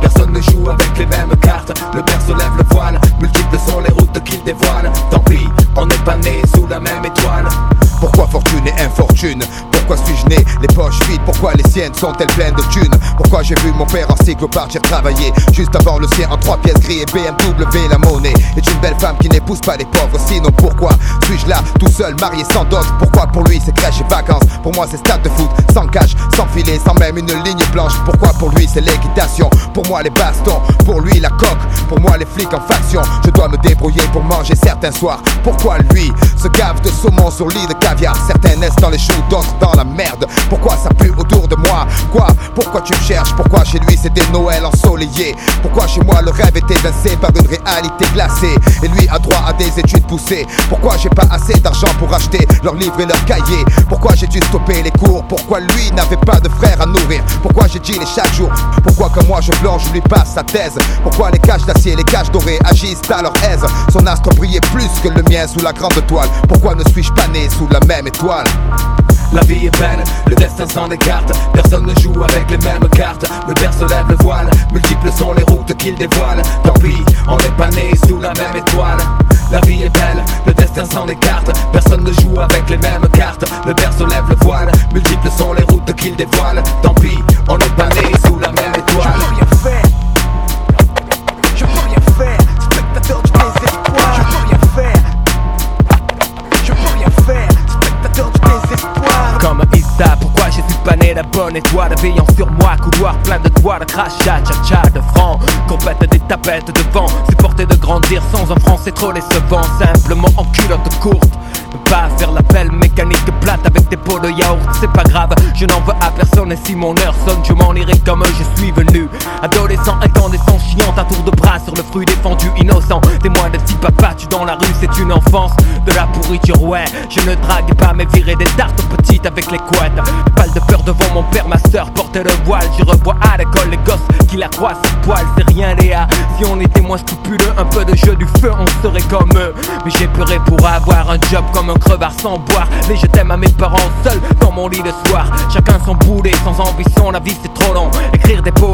Personne ne joue avec les mêmes cartes. Le père se lève le voile. Multiples sont les routes qu'il dévoile Tant pis, on n'est pas né sous la même étoile fortune et infortune. Pourquoi suis-je né? Les poches vides Pourquoi les siennes sont-elles pleines de thunes? Pourquoi j'ai vu mon père en cycle partir travailler? Juste avant le sien en trois pièces gris et BMW La monnaie. Est une belle femme qui n'épouse pas les pauvres Sinon pourquoi suis-je là tout seul marié sans dot? Pourquoi pour lui c'est crèche et vacances? Pour moi c'est stade de foot sans cash, sans filet, sans même une ligne blanche. Pourquoi pour lui c'est l'équitation? Pour moi les bastons, pour lui la coque. Pour moi les flics en faction Je dois me débrouiller pour manger certains soirs. Pourquoi lui se gave de saumon sur lit de Certains dans les choux, d'autres dans la merde. Pourquoi ça pue autour de moi? Quoi? Pourquoi tu me cherches? Pourquoi chez lui c'est des Noëls ensoleillés Pourquoi chez moi le rêve est évincé par une réalité glacée? Et lui a droit à des études poussées. Pourquoi j'ai pas assez d'argent pour acheter leurs livres et leurs cahiers? Pourquoi j'ai dû stopper les cours? Pourquoi lui n'avait pas de frère à nourrir? Pourquoi j'ai dit les chaque jour Pourquoi comme moi je plonge, je lui passe sa thèse? Pourquoi les cages d'acier, les cages dorées agissent à leur aise? Son astre brillait plus que le mien sous la grande toile. Pourquoi ne suis-je pas né sous la même La vie est belle, le destin s'en écarte. Personne ne joue avec les mêmes cartes. Le père se lève le voile, multiples sont les routes qu'il dévoile. Tant pis, on n'est pas né sous la même étoile. La vie est belle, le destin s'en écarte. Personne ne joue avec les mêmes cartes. Le père se lève le voile, multiples sont les routes qu'il dévoile. Tant pis, bonne étoile Veillant sur moi, couloir plein de doigts, de crachat, cha de francs. Compète des tapettes de vent, supporter de grandir sans un franc c'est trop décevant. Simplement en culotte courte ne pas faire l'appel mécanique plate avec des pots de yaourt, c'est pas grave, je n'en veux à personne et si mon heure sonne, je m'en irai comme je suis venu. Adolescent, incandescent, chiant, à tour de bras sur le fruit défendu, innocent. Témoin de papa, tu dans la rue, c'est une enfance de la pourriture, ouais. Je ne drague pas, mais virer des tartes petites avec les couettes. Pas de peur devant mon père, ma soeur portait le voile. Je revois les gosses qui la croient sur poil, c'est rien, Léa. Si on était moins scrupuleux, un peu de jeu du feu, on serait comme eux. Mais j'ai pleuré pour avoir un job comme un crevard sans boire Mais je t'aime à mes parents seuls dans mon lit le soir Chacun son boulet, sans ambition, la vie c'est trop long Écrire des poèmes,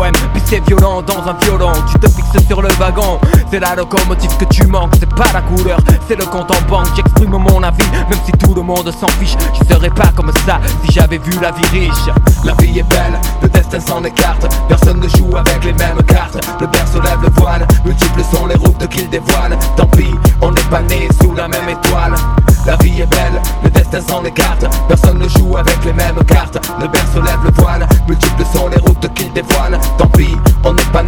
violent dans un violon Tu te fixes sur le wagon, c'est la locomotive que tu manques C'est pas la couleur, c'est le compte en banque J'exprime mon avis, même si tout le monde s'en fiche Je serais pas comme ça si j'avais vu la vie riche. La vie est belle, le destin s'en écarte. Personne ne joue avec les mêmes cartes. Le père se lève le voile, multiples sont les routes qu'il dévoile. Tant pis, on n'est pas né sous la même étoile. La vie est belle, le destin s'en écarte. Personne ne joue avec les mêmes cartes. Le père se lève le voile Multiples sont les routes qu'il dévoile. Tant pis, on n'est pas